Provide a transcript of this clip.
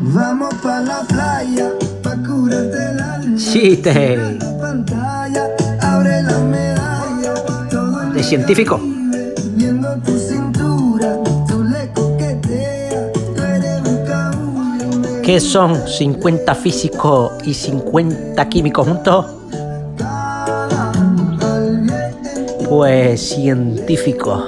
Vamos pa' la playa, pa' curarte el alma. Chiste Pantalla, abre la medalla. Todo de científico. viendo tu cintura, tú le coqueteas, tú eres un ¿Qué son 50 físicos y 50 químicos juntos? Pues científicos.